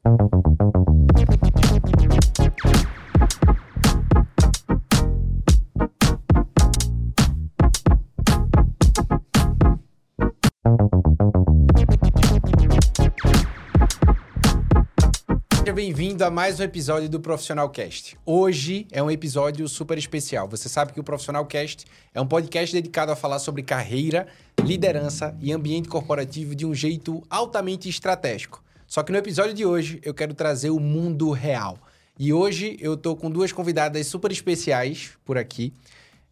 Seja bem-vindo a mais um episódio do Profissional Cast. Hoje é um episódio super especial. Você sabe que o Profissional Cast é um podcast dedicado a falar sobre carreira, liderança e ambiente corporativo de um jeito altamente estratégico. Só que no episódio de hoje eu quero trazer o mundo real. E hoje eu tô com duas convidadas super especiais por aqui.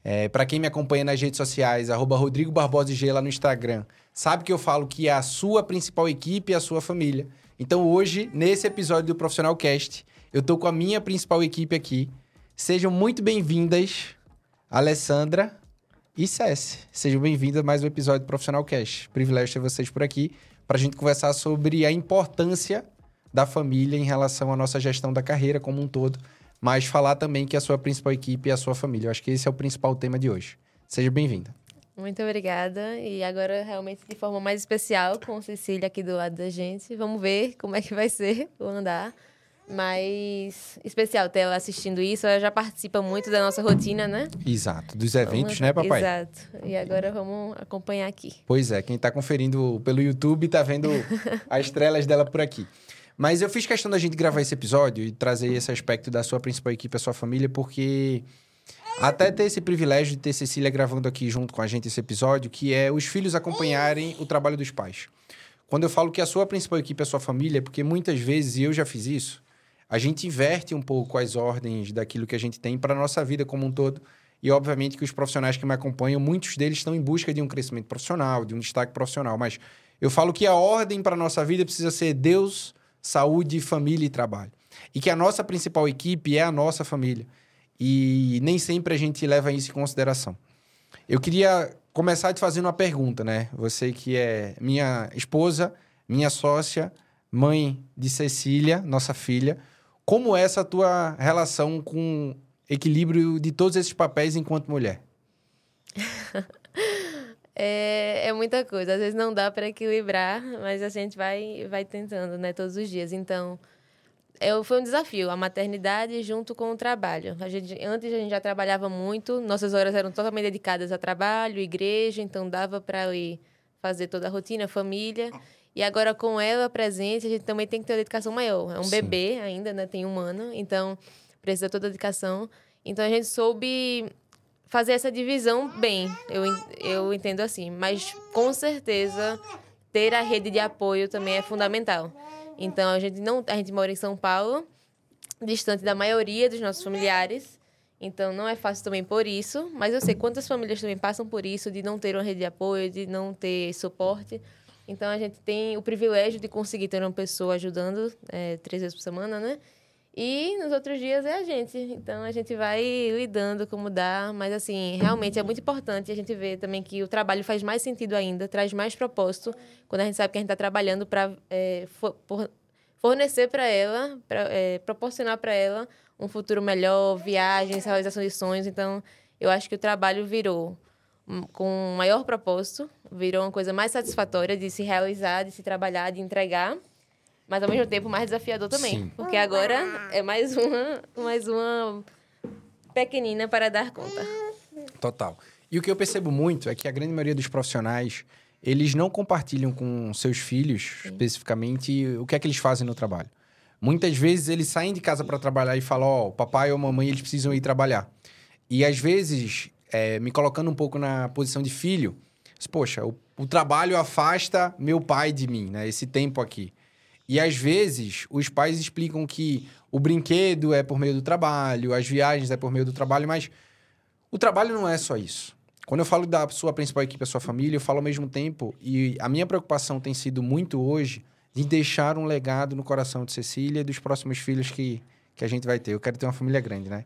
É, para quem me acompanha nas redes sociais, arroba Rodrigo Barbosa G lá no Instagram, sabe que eu falo que é a sua principal equipe é a sua família. Então hoje, nesse episódio do Profissional Cast, eu tô com a minha principal equipe aqui. Sejam muito bem-vindas, Alessandra e Cessi. Sejam bem-vindas a mais um episódio do Profissional Cast. Privilégio ter vocês por aqui para a gente conversar sobre a importância da família em relação à nossa gestão da carreira como um todo, mas falar também que a sua principal equipe é a sua família. Eu acho que esse é o principal tema de hoje. Seja bem-vinda. Muito obrigada. E agora, realmente, de forma mais especial, com Cecília aqui do lado da gente. Vamos ver como é que vai ser o andar. Mas especial ter ela assistindo isso. Ela já participa muito da nossa rotina, né? Exato. Dos eventos, Vamos- né, papai? Exato. E agora vamos acompanhar aqui. Pois é, quem está conferindo pelo YouTube tá vendo as estrelas dela por aqui. Mas eu fiz questão da gente gravar esse episódio e trazer esse aspecto da sua principal equipe, a sua família, porque até ter esse privilégio de ter Cecília gravando aqui junto com a gente esse episódio, que é os filhos acompanharem o trabalho dos pais. Quando eu falo que a sua principal equipe é a sua família, é porque muitas vezes, e eu já fiz isso, a gente inverte um pouco as ordens daquilo que a gente tem para a nossa vida como um todo. E, obviamente, que os profissionais que me acompanham, muitos deles estão em busca de um crescimento profissional, de um destaque profissional. Mas eu falo que a ordem para a nossa vida precisa ser Deus, saúde, família e trabalho. E que a nossa principal equipe é a nossa família. E nem sempre a gente leva isso em consideração. Eu queria começar te fazendo uma pergunta, né? Você que é minha esposa, minha sócia, mãe de Cecília, nossa filha. Como é essa tua relação com equilíbrio de todos esses papéis enquanto mulher? É, é muita coisa. Às vezes não dá para equilibrar, mas a gente vai, vai tentando, né? Todos os dias. Então, é, foi um desafio, a maternidade junto com o trabalho. A gente, antes a gente já trabalhava muito, nossas horas eram totalmente dedicadas a trabalho, igreja, então dava para eu ir fazer toda a rotina, família. E agora com ela presente, a gente também tem que ter uma dedicação maior. É um Sim. bebê ainda, né? Tem um ano, então precisa toda a dedicação. Então a gente soube fazer essa divisão bem, eu, eu entendo assim. Mas com certeza ter a rede de apoio também é fundamental. Então a gente não, a gente mora em São Paulo, distante da maioria dos nossos familiares. Então não é fácil também por isso, mas eu sei quantas famílias também passam por isso de não ter uma rede de apoio, de não ter suporte. Então a gente tem o privilégio de conseguir ter uma pessoa ajudando é, três vezes por semana, né? E nos outros dias é a gente. Então a gente vai lidando como dá. Mas assim, realmente é muito importante a gente ver também que o trabalho faz mais sentido ainda, traz mais propósito quando a gente sabe que a gente está trabalhando para fornecer para ela, pra, é, proporcionar para ela um futuro melhor, viagens, realização de sonhos. Então eu acho que o trabalho virou com um maior propósito, virou uma coisa mais satisfatória de se realizar, de se trabalhar, de entregar mas ao mesmo tempo mais desafiador também. Sim. Porque agora é mais uma, mais uma pequenina para dar conta. Total. E o que eu percebo muito é que a grande maioria dos profissionais, eles não compartilham com seus filhos, especificamente, o que é que eles fazem no trabalho. Muitas vezes eles saem de casa para trabalhar e falam, ó, o papai ou mamãe, eles precisam ir trabalhar. E às vezes, é, me colocando um pouco na posição de filho, diz, poxa, o, o trabalho afasta meu pai de mim, né? Esse tempo aqui. E às vezes os pais explicam que o brinquedo é por meio do trabalho, as viagens é por meio do trabalho, mas o trabalho não é só isso. Quando eu falo da sua principal equipe, a sua família, eu falo ao mesmo tempo, e a minha preocupação tem sido muito hoje de deixar um legado no coração de Cecília e dos próximos filhos que, que a gente vai ter. Eu quero ter uma família grande, né?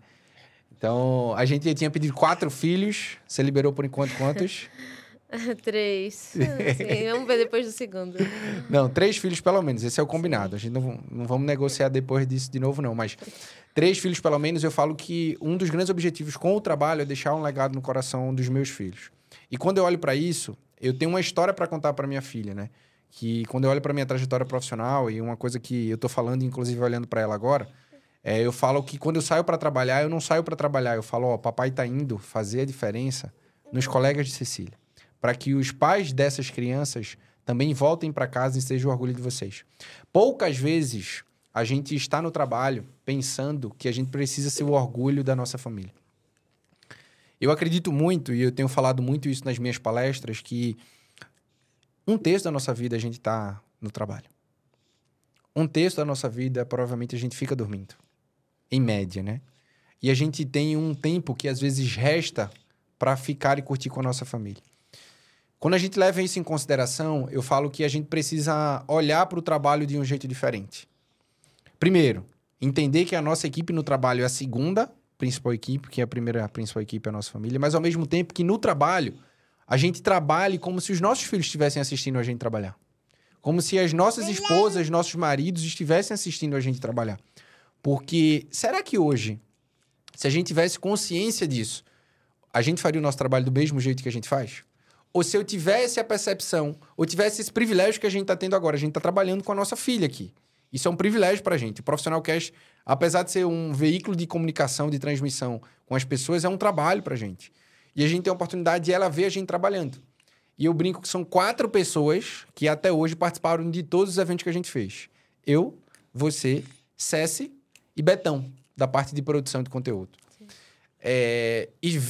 Então, a gente tinha pedido quatro filhos, você liberou por enquanto quantos? Três. Sim, vamos ver depois do segundo. Não, três filhos pelo menos. Esse é o combinado. A gente não, não vamos negociar depois disso de novo, não. Mas três filhos pelo menos, eu falo que um dos grandes objetivos com o trabalho é deixar um legado no coração dos meus filhos. E quando eu olho para isso, eu tenho uma história para contar para minha filha, né? que quando eu olho para minha trajetória profissional e uma coisa que eu tô falando, inclusive olhando para ela agora, é, eu falo que quando eu saio para trabalhar, eu não saio para trabalhar, eu falo, ó, papai tá indo fazer a diferença nos colegas de Cecília, para que os pais dessas crianças também voltem para casa e sejam o orgulho de vocês. Poucas vezes a gente está no trabalho pensando que a gente precisa ser o orgulho da nossa família. Eu acredito muito, e eu tenho falado muito isso nas minhas palestras, que um terço da nossa vida a gente está no trabalho. Um terço da nossa vida, provavelmente, a gente fica dormindo. Em média, né? E a gente tem um tempo que às vezes resta para ficar e curtir com a nossa família. Quando a gente leva isso em consideração, eu falo que a gente precisa olhar para o trabalho de um jeito diferente. Primeiro, entender que a nossa equipe no trabalho é a segunda principal equipe, que é a primeira a principal equipe é a nossa família, mas ao mesmo tempo que no trabalho a gente trabalhe como se os nossos filhos estivessem assistindo a gente trabalhar. Como se as nossas esposas, nossos maridos estivessem assistindo a gente trabalhar. Porque será que hoje, se a gente tivesse consciência disso, a gente faria o nosso trabalho do mesmo jeito que a gente faz? Ou se eu tivesse a percepção, ou tivesse esse privilégio que a gente está tendo agora, a gente está trabalhando com a nossa filha aqui. Isso é um privilégio para a gente. O Profissional Cash, apesar de ser um veículo de comunicação, de transmissão com as pessoas, é um trabalho para a gente. E a gente tem a oportunidade de ela ver a gente trabalhando. E eu brinco que são quatro pessoas que até hoje participaram de todos os eventos que a gente fez. Eu, você, Cessi e Betão, da parte de produção de conteúdo. É, e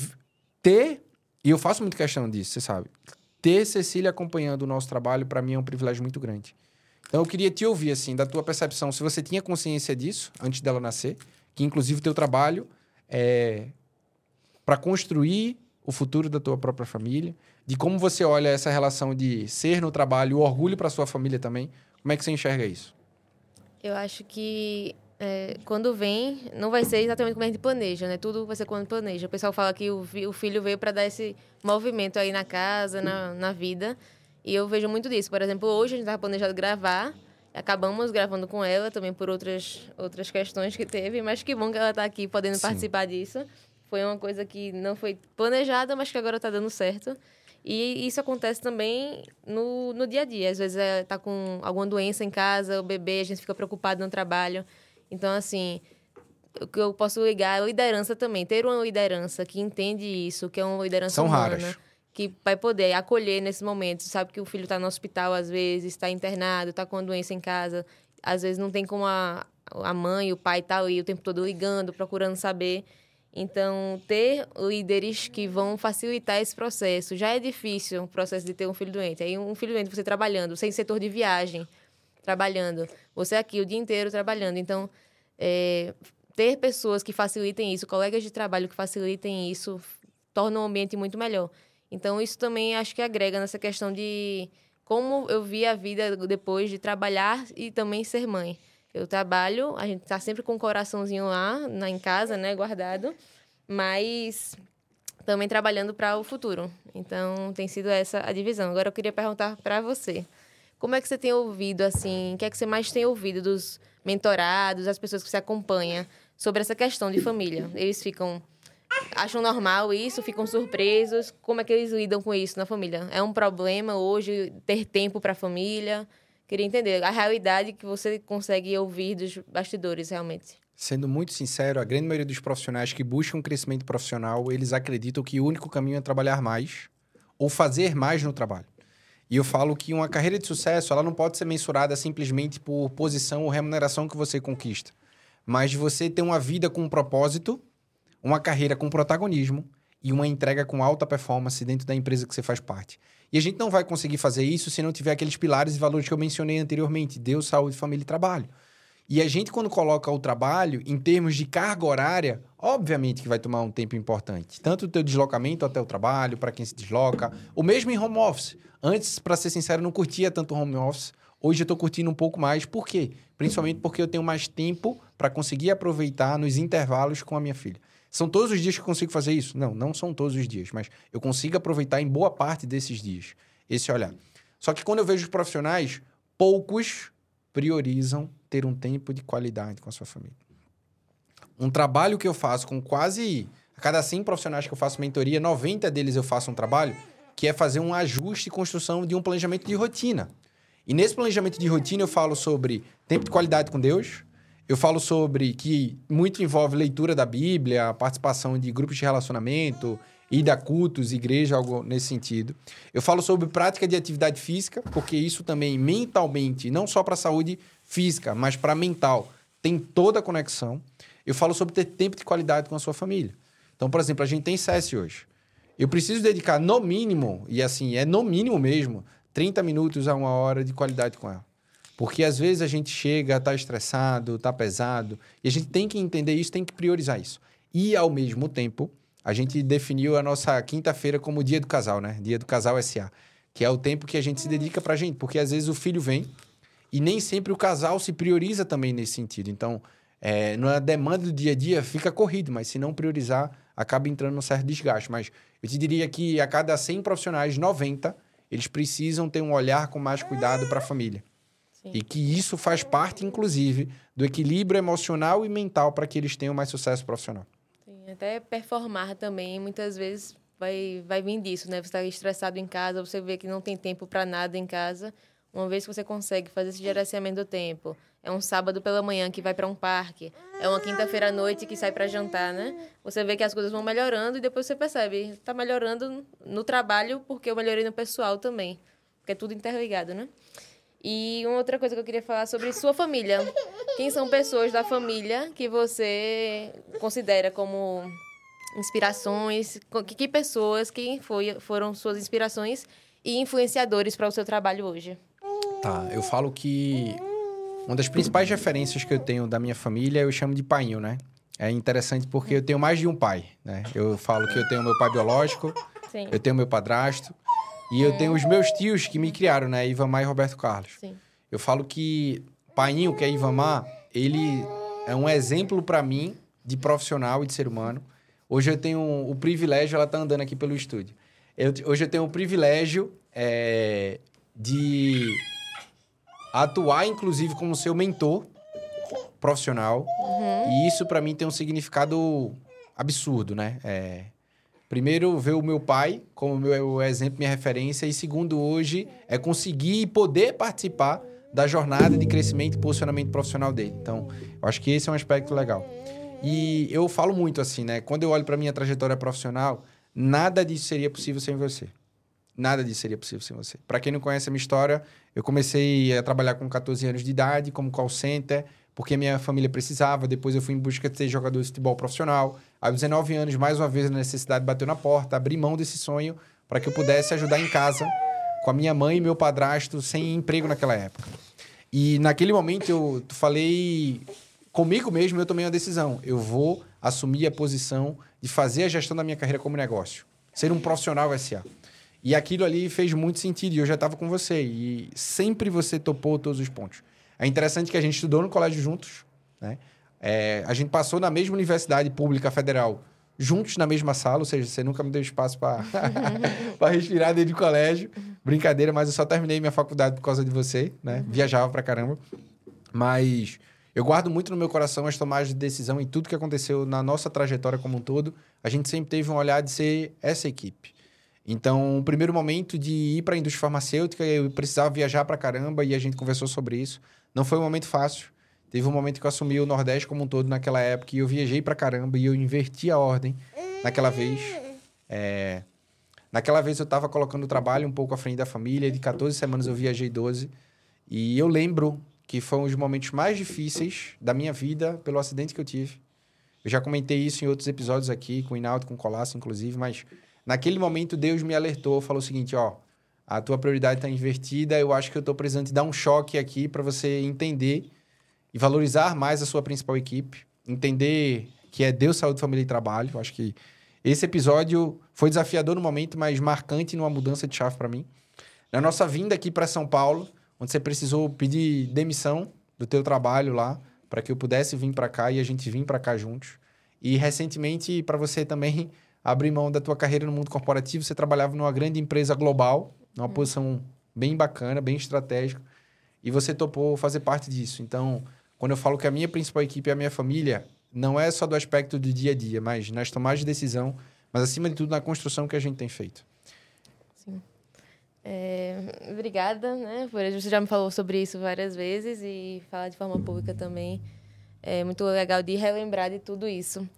ter, e eu faço muito questão disso, você sabe, ter Cecília acompanhando o nosso trabalho, para mim é um privilégio muito grande. Então eu queria te ouvir, assim, da tua percepção, se você tinha consciência disso antes dela nascer, que inclusive o teu trabalho é para construir o futuro da tua própria família, de como você olha essa relação de ser no trabalho, o orgulho para sua família também. Como é que você enxerga isso? Eu acho que é, quando vem, não vai ser exatamente como a gente planeja, né? Tudo vai ser quando planeja. O pessoal fala que o, o filho veio para dar esse movimento aí na casa, na, na vida. E eu vejo muito disso. Por exemplo, hoje a gente estava planejado gravar, acabamos gravando com ela também por outras, outras questões que teve, mas que bom que ela está aqui podendo Sim. participar disso. Foi uma coisa que não foi planejada, mas que agora está dando certo. E isso acontece também no, no dia a dia. Às vezes é, tá com alguma doença em casa, o bebê, a gente fica preocupado no trabalho. Então, assim, o que eu posso ligar é a liderança também. Ter uma liderança que entende isso, que é uma liderança São humana. Raras que vai poder acolher nesse momento. Sabe que o filho está no hospital às vezes, está internado, está com uma doença em casa. Às vezes não tem como a, a mãe, o pai tá ali o tempo todo ligando, procurando saber. Então, ter líderes que vão facilitar esse processo. Já é difícil o processo de ter um filho doente. Aí, um filho doente, você trabalhando, sem setor de viagem, trabalhando. Você aqui o dia inteiro trabalhando. Então, é, ter pessoas que facilitem isso, colegas de trabalho que facilitem isso, torna o ambiente muito melhor. Então, isso também acho que agrega nessa questão de como eu vi a vida depois de trabalhar e também ser mãe. Eu trabalho, a gente está sempre com o coraçãozinho lá na, em casa, né, guardado, mas também trabalhando para o futuro. Então, tem sido essa a divisão. Agora, eu queria perguntar para você. Como é que você tem ouvido, assim, o que é que você mais tem ouvido dos mentorados, das pessoas que você acompanha sobre essa questão de família? Eles ficam acham normal isso, ficam surpresos. Como é que eles lidam com isso na família? É um problema hoje ter tempo para a família? Queria entender a realidade que você consegue ouvir dos bastidores, realmente. Sendo muito sincero, a grande maioria dos profissionais que buscam crescimento profissional, eles acreditam que o único caminho é trabalhar mais ou fazer mais no trabalho. E eu falo que uma carreira de sucesso, ela não pode ser mensurada simplesmente por posição ou remuneração que você conquista, mas de você ter uma vida com um propósito uma carreira com protagonismo e uma entrega com alta performance dentro da empresa que você faz parte. E a gente não vai conseguir fazer isso se não tiver aqueles pilares e valores que eu mencionei anteriormente: Deus, saúde, família e trabalho. E a gente, quando coloca o trabalho em termos de carga horária, obviamente que vai tomar um tempo importante. Tanto o teu deslocamento até o trabalho, para quem se desloca, ou mesmo em home office. Antes, para ser sincero, eu não curtia tanto home office. Hoje eu estou curtindo um pouco mais. Por quê? Principalmente porque eu tenho mais tempo para conseguir aproveitar nos intervalos com a minha filha. São todos os dias que eu consigo fazer isso? Não, não são todos os dias, mas eu consigo aproveitar em boa parte desses dias esse olhar. Só que quando eu vejo os profissionais, poucos priorizam ter um tempo de qualidade com a sua família. Um trabalho que eu faço com quase. A cada 100 profissionais que eu faço mentoria, 90 deles eu faço um trabalho que é fazer um ajuste e construção de um planejamento de rotina. E nesse planejamento de rotina eu falo sobre tempo de qualidade com Deus, eu falo sobre que muito envolve leitura da Bíblia, participação de grupos de relacionamento, ida a cultos, igreja, algo nesse sentido. Eu falo sobre prática de atividade física, porque isso também mentalmente, não só para a saúde física, mas para mental, tem toda a conexão. Eu falo sobre ter tempo de qualidade com a sua família. Então, por exemplo, a gente tem CS hoje. Eu preciso dedicar no mínimo, e assim, é no mínimo mesmo, 30 minutos a uma hora de qualidade com ela. Porque às vezes a gente chega, tá estressado, tá pesado, e a gente tem que entender isso, tem que priorizar isso. E ao mesmo tempo, a gente definiu a nossa quinta-feira como dia do casal, né? Dia do casal SA, que é o tempo que a gente se dedica pra gente, porque às vezes o filho vem e nem sempre o casal se prioriza também nesse sentido. Então, é, na demanda do dia a dia fica corrido, mas se não priorizar, acaba entrando num certo desgaste. Mas eu te diria que a cada 100 profissionais, 90, eles precisam ter um olhar com mais cuidado para a família. Sim. E que isso faz parte, inclusive, do equilíbrio emocional e mental para que eles tenham mais sucesso profissional. Até performar também, muitas vezes vai, vai vir disso, né? Você está estressado em casa, você vê que não tem tempo para nada em casa. Uma vez que você consegue fazer esse gerenciamento do tempo, é um sábado pela manhã que vai para um parque, é uma quinta-feira à noite que sai para jantar, né? Você vê que as coisas vão melhorando e depois você percebe, está melhorando no trabalho porque eu melhorei no pessoal também, porque é tudo interligado, né? E uma outra coisa que eu queria falar sobre sua família. Quem são pessoas da família que você considera como inspirações? Que, que pessoas, quem foi, foram suas inspirações e influenciadores para o seu trabalho hoje? Tá, eu falo que uma das principais referências que eu tenho da minha família eu chamo de painho, né? É interessante porque eu tenho mais de um pai, né? Eu falo que eu tenho meu pai biológico, Sim. eu tenho meu padrasto e eu tenho os meus tios que me criaram, né? Ivamar e Roberto Carlos. Sim. Eu falo que painho, que é Ivamar, ele é um exemplo para mim de profissional e de ser humano. Hoje eu tenho o privilégio, ela tá andando aqui pelo estúdio. Eu, hoje eu tenho o privilégio é, de atuar, inclusive, como seu mentor profissional. Uhum. E isso, para mim, tem um significado absurdo, né? É, primeiro, ver o meu pai como meu exemplo, minha referência. E segundo, hoje, é conseguir poder participar da jornada de crescimento e posicionamento profissional dele. Então, eu acho que esse é um aspecto legal. E eu falo muito assim, né? Quando eu olho para minha trajetória profissional, nada disso seria possível sem você. Nada disso seria possível sem você. Para quem não conhece a minha história, eu comecei a trabalhar com 14 anos de idade como call center, porque minha família precisava. Depois eu fui em busca de ser jogador de futebol profissional. Aos 19 anos, mais uma vez, a necessidade bateu na porta, abri mão desse sonho para que eu pudesse ajudar em casa com a minha mãe e meu padrasto sem emprego naquela época. E naquele momento eu falei comigo mesmo, eu tomei uma decisão. Eu vou assumir a posição de fazer a gestão da minha carreira como negócio, ser um profissional SA. E aquilo ali fez muito sentido. E eu já estava com você. E sempre você topou todos os pontos. É interessante que a gente estudou no colégio juntos. Né? É, a gente passou na mesma universidade pública federal, juntos na mesma sala. Ou seja, você nunca me deu espaço para respirar dentro do colégio. Brincadeira, mas eu só terminei minha faculdade por causa de você. Né? Viajava pra caramba. Mas eu guardo muito no meu coração as tomadas de decisão e tudo que aconteceu na nossa trajetória como um todo. A gente sempre teve um olhar de ser essa equipe. Então, o primeiro momento de ir para a indústria farmacêutica, eu precisava viajar para caramba e a gente conversou sobre isso. Não foi um momento fácil. Teve um momento que eu assumi o Nordeste como um todo naquela época e eu viajei para caramba e eu inverti a ordem naquela vez. É... Naquela vez eu estava colocando o trabalho um pouco à frente da família. De 14 semanas eu viajei 12. E eu lembro que foram os momentos mais difíceis da minha vida pelo acidente que eu tive. Eu já comentei isso em outros episódios aqui, com o Inaldo, com o Colasso, inclusive, mas Naquele momento, Deus me alertou, falou o seguinte, ó, a tua prioridade está invertida, eu acho que eu estou precisando te dar um choque aqui para você entender e valorizar mais a sua principal equipe, entender que é Deus, saúde, família e trabalho. Eu acho que esse episódio foi desafiador no momento, mas marcante numa mudança de chave para mim. Na nossa vinda aqui para São Paulo, onde você precisou pedir demissão do teu trabalho lá, para que eu pudesse vir para cá e a gente vir para cá juntos. E recentemente, para você também abrir mão da tua carreira no mundo corporativo, você trabalhava numa grande empresa global, numa uhum. posição bem bacana, bem estratégica, e você topou fazer parte disso. Então, quando eu falo que a minha principal equipe é a minha família, não é só do aspecto do dia a dia, mas nas tomadas de decisão, mas acima de tudo na construção que a gente tem feito. Sim. É, obrigada, né? Por, você já me falou sobre isso várias vezes e falar de forma pública também. É muito legal de relembrar de tudo isso.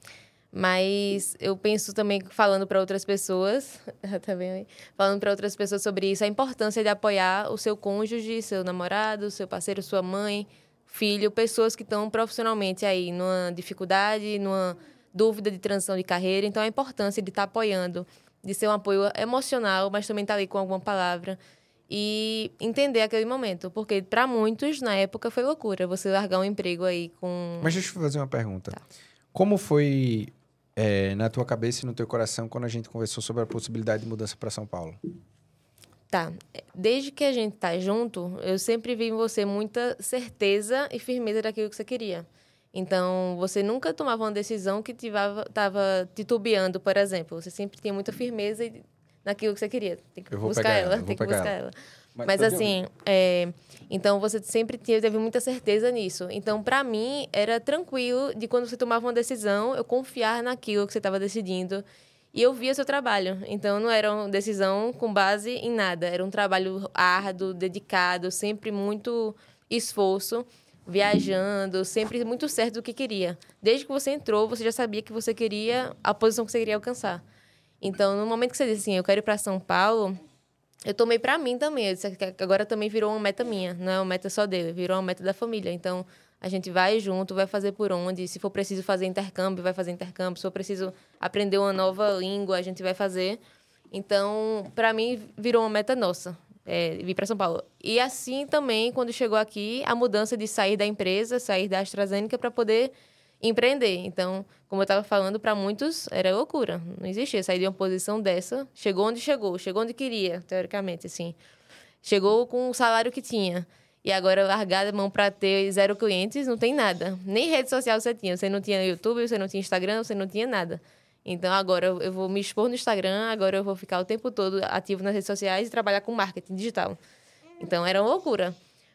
Mas eu penso também, falando para outras pessoas, também, falando para outras pessoas sobre isso, a importância de apoiar o seu cônjuge, seu namorado, seu parceiro, sua mãe, filho, pessoas que estão profissionalmente aí numa dificuldade, numa dúvida de transição de carreira. Então, a importância de estar tá apoiando, de ser um apoio emocional, mas também estar tá ali com alguma palavra e entender aquele momento. Porque, para muitos, na época, foi loucura você largar um emprego aí com. Mas deixa eu fazer uma pergunta. Tá. Como foi é, na tua cabeça e no teu coração quando a gente conversou sobre a possibilidade de mudança para São Paulo? Tá. Desde que a gente tá junto, eu sempre vi em você muita certeza e firmeza daquilo que você queria. Então, você nunca tomava uma decisão que estava titubeando, por exemplo. Você sempre tinha muita firmeza naquilo que você queria. Tem que buscar ela, ela tem que buscar ela. ela. Mas, Mas assim, é, então você sempre teve muita certeza nisso. Então, para mim, era tranquilo de quando você tomava uma decisão, eu confiar naquilo que você estava decidindo. E eu via seu trabalho. Então, não era uma decisão com base em nada. Era um trabalho árduo, dedicado, sempre muito esforço, viajando, sempre muito certo do que queria. Desde que você entrou, você já sabia que você queria a posição que você queria alcançar. Então, no momento que você disse assim, eu quero ir para São Paulo, eu tomei para mim também. Eu disse que agora também virou uma meta minha, não é uma meta só dele, virou uma meta da família. Então, a gente vai junto, vai fazer por onde. Se for preciso fazer intercâmbio, vai fazer intercâmbio. Se for preciso aprender uma nova língua, a gente vai fazer. Então, para mim, virou uma meta nossa. É, vir para São Paulo. E assim também, quando chegou aqui, a mudança de sair da empresa, sair da AstraZeneca para poder empreender. Então, como eu estava falando, para muitos era loucura. Não existia sair de uma posição dessa. Chegou onde chegou, chegou onde queria, teoricamente, assim. Chegou com o salário que tinha. E agora largar a mão para ter zero clientes, não tem nada. Nem rede social você tinha. Você não tinha YouTube, você não tinha Instagram, você não tinha nada. Então agora eu vou me expor no Instagram, agora eu vou ficar o tempo todo ativo nas redes sociais e trabalhar com marketing digital. Então era uma loucura.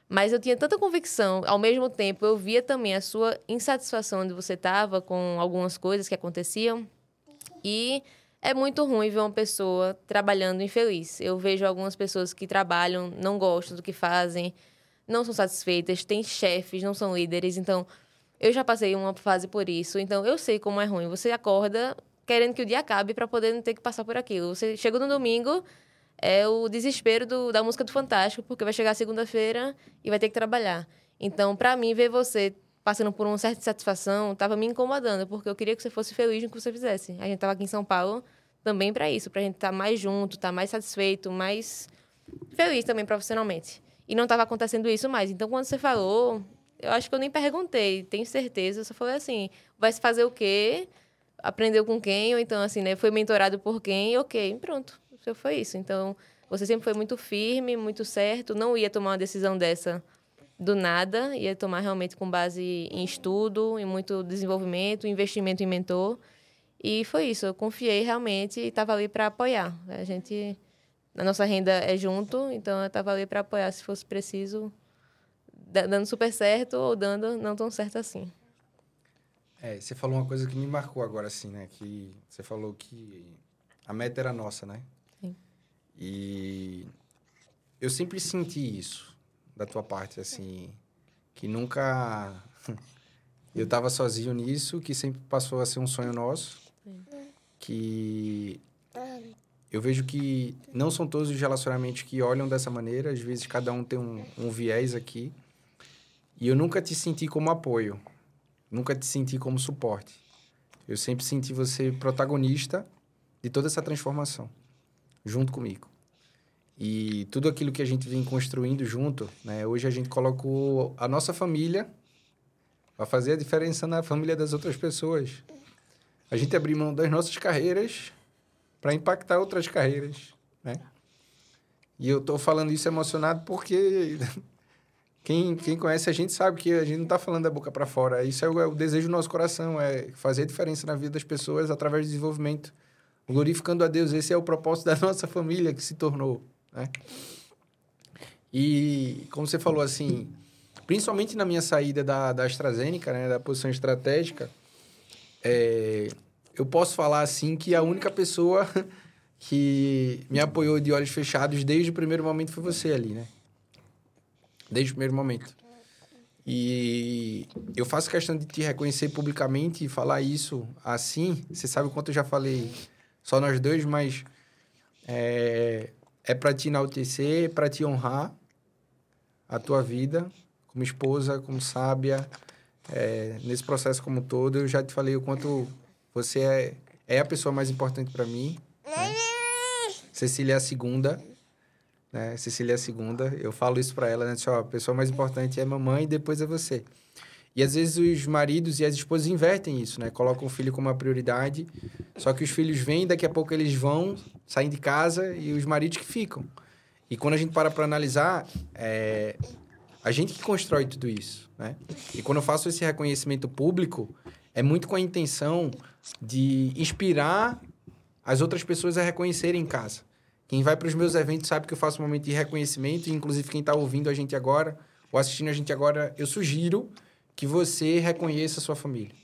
Mas eu tinha tanta convicção, ao mesmo tempo eu via também a sua insatisfação onde você estava com algumas coisas que aconteciam. E é muito ruim ver uma pessoa trabalhando infeliz. Eu vejo algumas pessoas que trabalham, não gostam do que fazem, não são satisfeitas, têm chefes, não são líderes. Então, eu já passei uma fase por isso. Então, eu sei como é ruim. Você acorda querendo que o dia acabe para poder não ter que passar por aquilo. Você chega no domingo, é o desespero do, da música do Fantástico, porque vai chegar segunda-feira e vai ter que trabalhar. Então, para mim, ver você passando por uma certa insatisfação estava me incomodando, porque eu queria que você fosse feliz no que você fizesse. A gente estava aqui em São Paulo também para isso, para a gente estar tá mais junto, estar tá mais satisfeito, mais feliz também profissionalmente. E não estava acontecendo isso mais. Então, quando você falou, eu acho que eu nem perguntei, tenho certeza, eu só falei assim: vai se fazer o quê? Aprendeu com quem? Ou então, assim, né? Foi mentorado por quem? Ok, pronto seu foi isso. Então, você sempre foi muito firme, muito certo, não ia tomar uma decisão dessa do nada, ia tomar realmente com base em estudo, em muito desenvolvimento, investimento em mentor. E foi isso, eu confiei realmente e estava ali para apoiar. A gente a nossa renda é junto, então eu estava ali para apoiar se fosse preciso, dando super certo ou dando não tão certo assim. É, você falou uma coisa que me marcou agora assim, né, que você falou que a meta era nossa, né? E eu sempre senti isso da tua parte, assim, que nunca eu estava sozinho nisso, que sempre passou a ser um sonho nosso, que eu vejo que não são todos os relacionamentos que olham dessa maneira, às vezes cada um tem um, um viés aqui, e eu nunca te senti como apoio, nunca te senti como suporte. Eu sempre senti você protagonista de toda essa transformação junto comigo. E tudo aquilo que a gente vem construindo junto, né? Hoje a gente colocou a nossa família para fazer a diferença na família das outras pessoas. A gente abriu mão das nossas carreiras para impactar outras carreiras, né? E eu estou falando isso emocionado porque quem, quem conhece a gente sabe que a gente não está falando da boca para fora. Isso é o, é o, desejo do nosso coração, é fazer a diferença na vida das pessoas através do desenvolvimento glorificando a Deus. Esse é o propósito da nossa família que se tornou. Né? E, como você falou assim, principalmente na minha saída da, da AstraZeneca, né, da posição estratégica, é, eu posso falar assim que a única pessoa que me apoiou de olhos fechados desde o primeiro momento foi você ali, né? Desde o primeiro momento. E eu faço questão de te reconhecer publicamente e falar isso assim. Você sabe o quanto eu já falei só nós dois, mas é, é para te enaltecer, para te honrar a tua vida como esposa, como sábia, é, nesse processo como todo. Eu já te falei o quanto você é, é a pessoa mais importante para mim. Né? Cecília é a segunda né? Cecília é a segunda. Eu falo isso para ela, né? Ó, a pessoa mais importante é mamãe e depois é você. E às vezes os maridos e as esposas invertem isso, né? Colocam o filho como uma prioridade. Só que os filhos vêm, daqui a pouco eles vão, saem de casa e os maridos que ficam. E quando a gente para para analisar, é a gente que constrói tudo isso, né? E quando eu faço esse reconhecimento público, é muito com a intenção de inspirar as outras pessoas a reconhecerem em casa. Quem vai para os meus eventos sabe que eu faço um momento de reconhecimento, inclusive quem está ouvindo a gente agora, ou assistindo a gente agora, eu sugiro que você reconheça a sua família.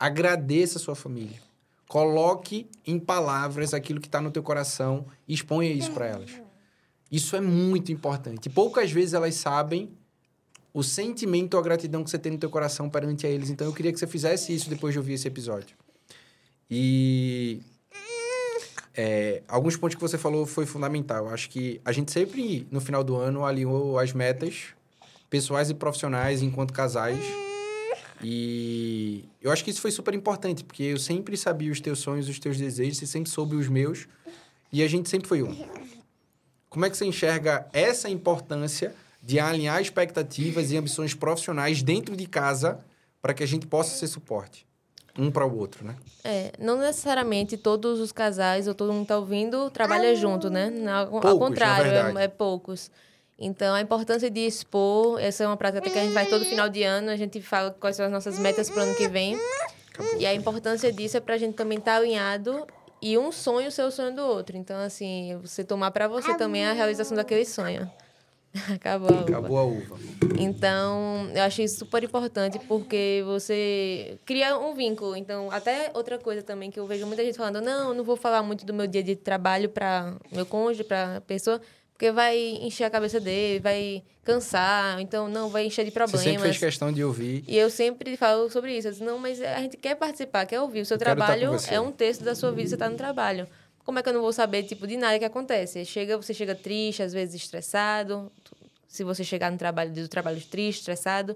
Agradeça a sua família. Coloque em palavras aquilo que está no teu coração e exponha isso para elas. Isso é muito importante. Poucas vezes elas sabem o sentimento ou a gratidão que você tem no teu coração perante a eles. Então eu queria que você fizesse isso depois de ouvir esse episódio. E é, alguns pontos que você falou foi fundamental. Eu acho que a gente sempre, no final do ano, alinhou as metas pessoais e profissionais enquanto casais. E eu acho que isso foi super importante, porque eu sempre sabia os teus sonhos, os teus desejos, você sempre soube os meus, e a gente sempre foi um. Como é que você enxerga essa importância de alinhar expectativas e ambições profissionais dentro de casa para que a gente possa ser suporte? um para o outro, né? É, não necessariamente todos os casais ou todo mundo está ouvindo trabalha junto, né? Ao, ao contrário, é, é, poucos. Então, a importância de expor, essa é uma prática que a gente faz todo final de ano, a gente fala quais são as nossas metas para o ano que vem. E a importância disso é para a gente também estar tá alinhado e um sonho ser o sonho do outro. Então, assim, você tomar para você também a realização daquele sonho. Acabou a uva. Acabou a uva. Então, eu acho isso super importante porque você cria um vínculo. Então, até outra coisa também que eu vejo muita gente falando: não, não vou falar muito do meu dia de trabalho para meu cônjuge, para pessoa, porque vai encher a cabeça dele, vai cansar, então não vai encher de problemas. Você sempre fez questão de ouvir. E eu sempre falo sobre isso. Eu disse, não, mas a gente quer participar, quer ouvir. O seu eu trabalho é um texto da sua vida, você está no trabalho como é que eu não vou saber, tipo, de nada que acontece? Chega, você chega triste, às vezes estressado. Se você chegar no trabalho, do trabalho triste, estressado,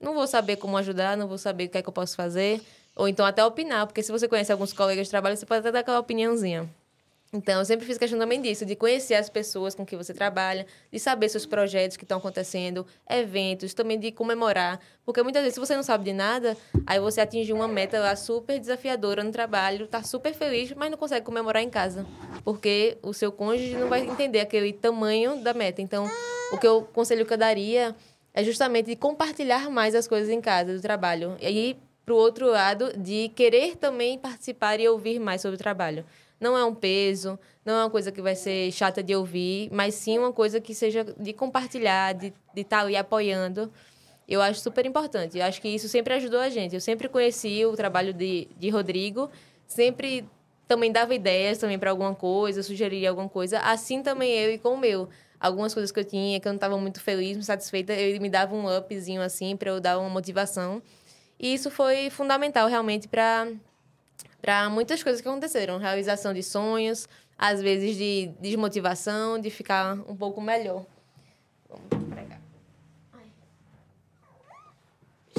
não vou saber como ajudar, não vou saber o que é que eu posso fazer. Ou então até opinar, porque se você conhece alguns colegas de trabalho, você pode até dar aquela opiniãozinha. Então, eu sempre fiz questão também disso, de conhecer as pessoas com que você trabalha, de saber seus projetos que estão acontecendo, eventos, também de comemorar. Porque muitas vezes, se você não sabe de nada, aí você atinge uma meta lá super desafiadora no trabalho, tá super feliz, mas não consegue comemorar em casa. Porque o seu cônjuge não vai entender aquele tamanho da meta. Então, o que eu conselho que eu daria é justamente de compartilhar mais as coisas em casa, do trabalho. E aí, para o outro lado, de querer também participar e ouvir mais sobre o trabalho. Não é um peso, não é uma coisa que vai ser chata de ouvir, mas sim uma coisa que seja de compartilhar, de estar tá ali apoiando. Eu acho super importante. Eu acho que isso sempre ajudou a gente. Eu sempre conheci o trabalho de, de Rodrigo, sempre também dava ideias também para alguma coisa, sugeria alguma coisa. Assim também eu e com o meu. Algumas coisas que eu tinha, que eu não estava muito feliz, muito satisfeita, ele me dava um upzinho assim para eu dar uma motivação. E isso foi fundamental realmente para para muitas coisas que aconteceram. Realização de sonhos, às vezes de desmotivação, de ficar um pouco melhor. Vamos pregar.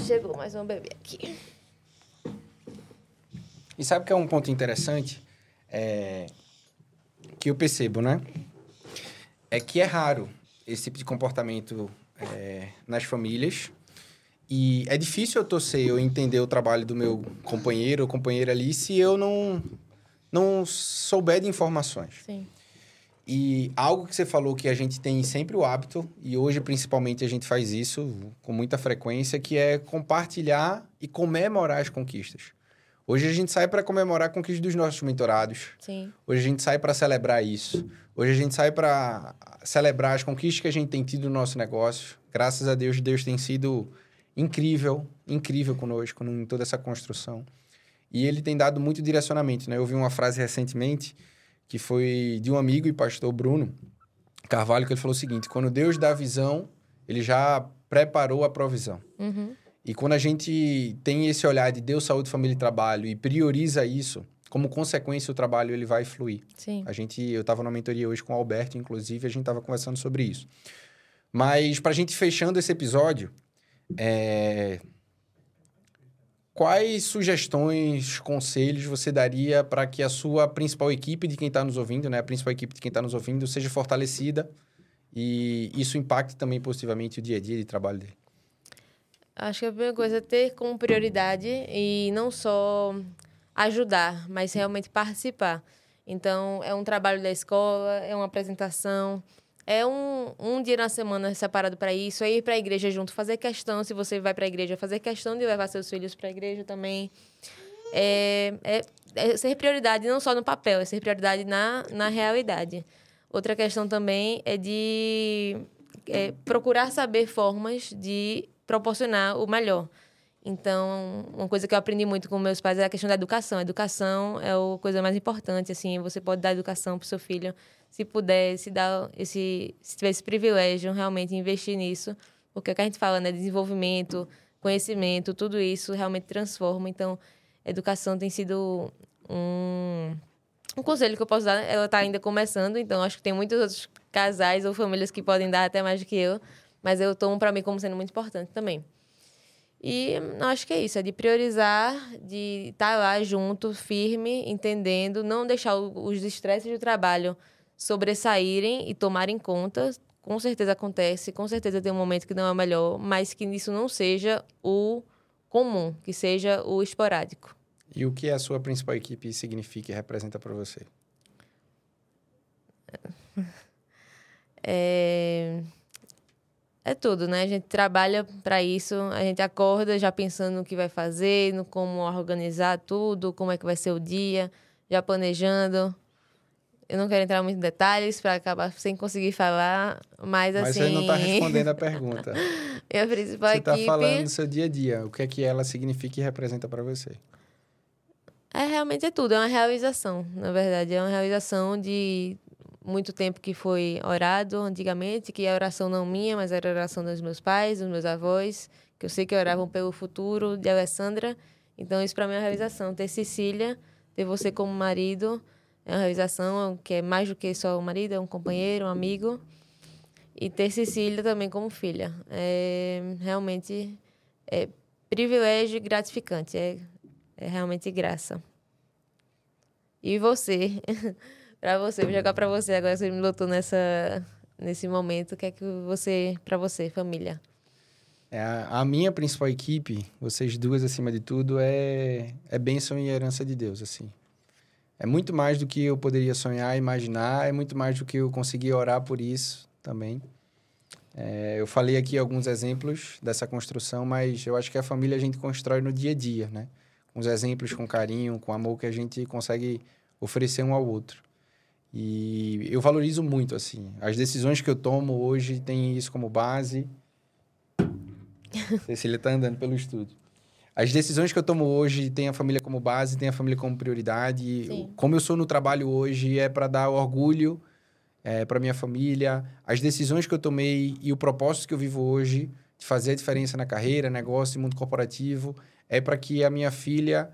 Chegou mais um bebê aqui. E sabe que é um ponto interessante? É... Que eu percebo, né? É que é raro esse tipo de comportamento é, nas famílias. E é difícil eu torcer, eu entender o trabalho do meu companheiro ou companheira ali se eu não, não souber de informações. Sim. E algo que você falou que a gente tem sempre o hábito, e hoje principalmente a gente faz isso com muita frequência, que é compartilhar e comemorar as conquistas. Hoje a gente sai para comemorar a conquista dos nossos mentorados. Sim. Hoje a gente sai para celebrar isso. Hoje a gente sai para celebrar as conquistas que a gente tem tido no nosso negócio. Graças a Deus, Deus tem sido incrível, incrível conosco em toda essa construção. E ele tem dado muito direcionamento, né? Eu vi uma frase recentemente que foi de um amigo e pastor Bruno Carvalho, que ele falou o seguinte: quando Deus dá a visão, ele já preparou a provisão. Uhum. E quando a gente tem esse olhar de Deus, saúde, família e trabalho e prioriza isso, como consequência o trabalho ele vai fluir. Sim. A gente, eu estava na mentoria hoje com o Alberto, inclusive, a gente estava conversando sobre isso. Mas para a gente fechando esse episódio, é... quais sugestões, conselhos você daria para que a sua principal equipe de quem está nos ouvindo, né, a principal equipe de quem está nos ouvindo, seja fortalecida e isso impacte também positivamente o dia a dia de trabalho dele? Acho que a primeira coisa é ter como prioridade e não só ajudar, mas realmente participar. Então, é um trabalho da escola, é uma apresentação, é um, um dia na semana separado para isso, é ir para a igreja junto, fazer questão, se você vai para a igreja, fazer questão de levar seus filhos para a igreja também. É, é, é, ser prioridade não só no papel, é ser prioridade na, na realidade. Outra questão também é de é, procurar saber formas de proporcionar o melhor. Então, uma coisa que eu aprendi muito com meus pais é a questão da educação. A educação é a coisa mais importante, assim, você pode dar educação para o seu filho, se puder, se dar esse, se tiver esse privilégio, realmente investir nisso, porque o que a gente fala, né, desenvolvimento, conhecimento, tudo isso realmente transforma. Então, educação tem sido um um conselho que eu posso dar, ela está ainda começando, então acho que tem muitos outros casais ou famílias que podem dar até mais do que eu. Mas eu tomo para mim como sendo muito importante também. E acho que é isso, é de priorizar, de estar tá lá junto, firme, entendendo, não deixar os estresses do trabalho sobressaírem e tomarem conta. Com certeza acontece, com certeza tem um momento que não é o melhor, mas que isso não seja o comum, que seja o esporádico. E o que a sua principal equipe significa e representa para você? É é tudo, né? A gente trabalha para isso, a gente acorda já pensando no que vai fazer, no como organizar tudo, como é que vai ser o dia, já planejando. Eu não quero entrar muito em detalhes para acabar sem conseguir falar, mas, mas assim. Mas você não está respondendo a pergunta. Minha principal você equipe. Você está falando do seu dia a dia. O que é que ela significa e representa para você? É realmente é tudo, é uma realização, na verdade. É uma realização de muito tempo que foi orado antigamente, que é a oração não minha, mas era a oração dos meus pais, dos meus avós, que eu sei que oravam pelo futuro de Alessandra. Então, isso para mim é uma realização. Ter Cecília, ter você como marido, é uma realização que é mais do que só o marido, é um companheiro, um amigo. E ter Cecília também como filha. É realmente é privilégio e gratificante. É, é realmente graça. E você? para você, vou jogar para você agora você me botou nessa nesse momento, o que é que você para você, família? É, a minha principal equipe, vocês duas acima de tudo, é é bênção e herança de Deus, assim. É muito mais do que eu poderia sonhar, imaginar, é muito mais do que eu conseguir orar por isso também. É, eu falei aqui alguns exemplos dessa construção, mas eu acho que a família a gente constrói no dia a dia, né? Com os exemplos, com carinho, com amor que a gente consegue oferecer um ao outro. E eu valorizo muito, assim. As decisões que eu tomo hoje têm isso como base. Cecília está andando pelo estúdio. As decisões que eu tomo hoje têm a família como base, têm a família como prioridade. Sim. Como eu sou no trabalho hoje, é para dar orgulho é, para minha família. As decisões que eu tomei e o propósito que eu vivo hoje de fazer a diferença na carreira, negócio e mundo corporativo é para que a minha filha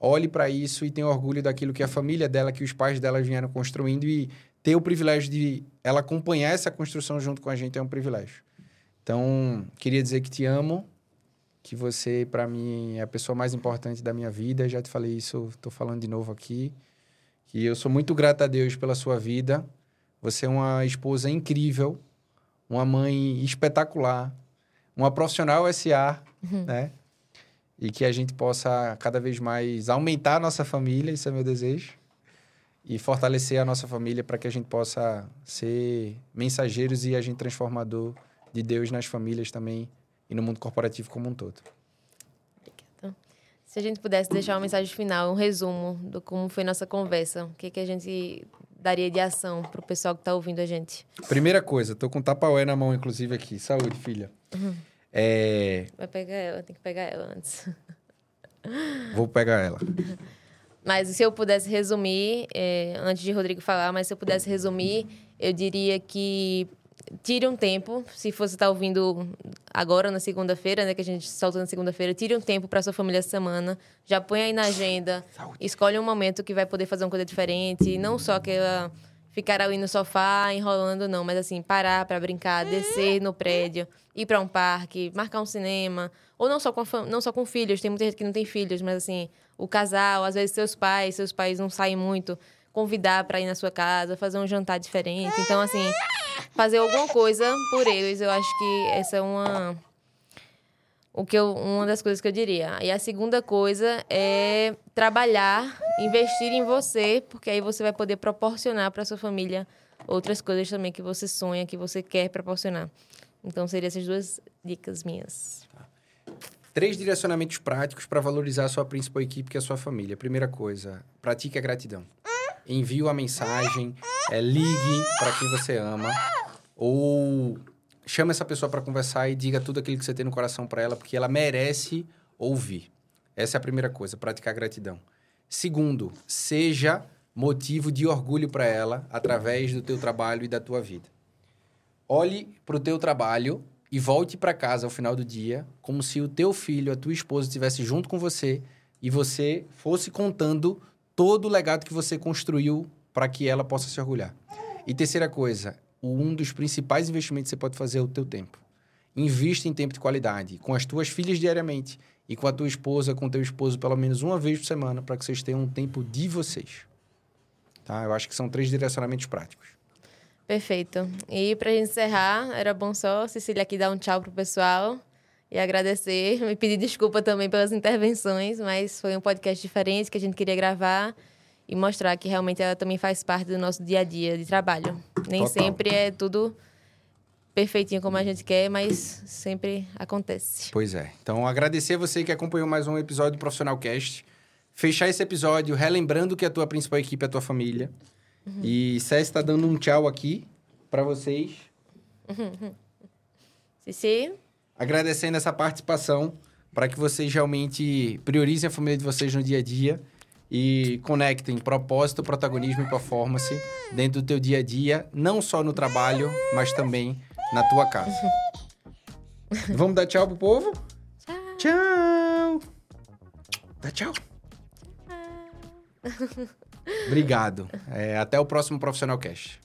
olhe para isso e tenha orgulho daquilo que a família dela, que os pais dela vieram construindo e ter o privilégio de ela acompanhar essa construção junto com a gente é um privilégio. Então, queria dizer que te amo, que você, para mim, é a pessoa mais importante da minha vida. Já te falei isso, estou falando de novo aqui. Que eu sou muito grato a Deus pela sua vida. Você é uma esposa incrível, uma mãe espetacular, uma profissional SA, uhum. né? e que a gente possa cada vez mais aumentar a nossa família, isso é meu desejo, e fortalecer a nossa família para que a gente possa ser mensageiros e agente transformador de Deus nas famílias também e no mundo corporativo como um todo. Obrigada. Se a gente pudesse deixar uma mensagem final, um resumo do como foi nossa conversa, o que, que a gente daria de ação para o pessoal que está ouvindo a gente? Primeira coisa, estou com tapaué na mão, inclusive, aqui. Saúde, filha. Uhum. É... Vai pegar ela, tem que pegar ela antes. Vou pegar ela. Mas se eu pudesse resumir, é, antes de Rodrigo falar, mas se eu pudesse resumir, eu diria que tire um tempo, se você está ouvindo agora na segunda-feira, né, que a gente solta na segunda-feira, tire um tempo para sua família essa semana, já põe aí na agenda, Saúde. escolhe um momento que vai poder fazer uma coisa diferente, não só aquela ficar ali no sofá enrolando não, mas assim, parar para brincar, descer no prédio, ir para um parque, marcar um cinema, ou não só com não só com filhos, tem muita gente que não tem filhos, mas assim, o casal, às vezes seus pais, seus pais não saem muito, convidar para ir na sua casa, fazer um jantar diferente. Então, assim, fazer alguma coisa por eles, eu acho que essa é uma o que eu, uma das coisas que eu diria. E a segunda coisa é trabalhar, investir em você, porque aí você vai poder proporcionar para sua família outras coisas também que você sonha, que você quer proporcionar. Então, seriam essas duas dicas minhas. Três direcionamentos práticos para valorizar a sua principal equipe, que é a sua família. Primeira coisa, pratique a gratidão envie uma mensagem, é, ligue para quem você ama, ou chame essa pessoa para conversar e diga tudo aquilo que você tem no coração para ela, porque ela merece ouvir. Essa é a primeira coisa, praticar gratidão. Segundo, seja motivo de orgulho para ela através do teu trabalho e da tua vida. Olhe para o teu trabalho e volte para casa ao final do dia como se o teu filho, a tua esposa estivesse junto com você e você fosse contando todo o legado que você construiu para que ela possa se orgulhar. E terceira coisa, um dos principais investimentos que você pode fazer é o teu tempo. Invista em tempo de qualidade com as tuas filhas diariamente e com a tua esposa, com o teu esposo pelo menos uma vez por semana para que vocês tenham um tempo de vocês. Tá? Eu acho que são três direcionamentos práticos. Perfeito. E para encerrar, era bom só Cecília aqui dar um tchau pro pessoal e agradecer, me pedir desculpa também pelas intervenções, mas foi um podcast diferente que a gente queria gravar e mostrar que realmente ela também faz parte do nosso dia a dia de trabalho. Nem Total. sempre é tudo perfeitinho como a gente quer, mas sempre acontece. Pois é. Então, agradecer a você que acompanhou mais um episódio do Profissional Cast. Fechar esse episódio relembrando que a tua principal equipe é a tua família. Uhum. E César está dando um tchau aqui para vocês. Uhum. Cici? Agradecendo essa participação para que vocês realmente priorizem a família de vocês no dia a dia e conectem propósito, protagonismo e performance dentro do teu dia a dia, não só no trabalho, mas também na tua casa. Vamos dar tchau pro povo? Tchau! Tchau! Dá tchau! Obrigado. É, até o próximo Profissional Cash.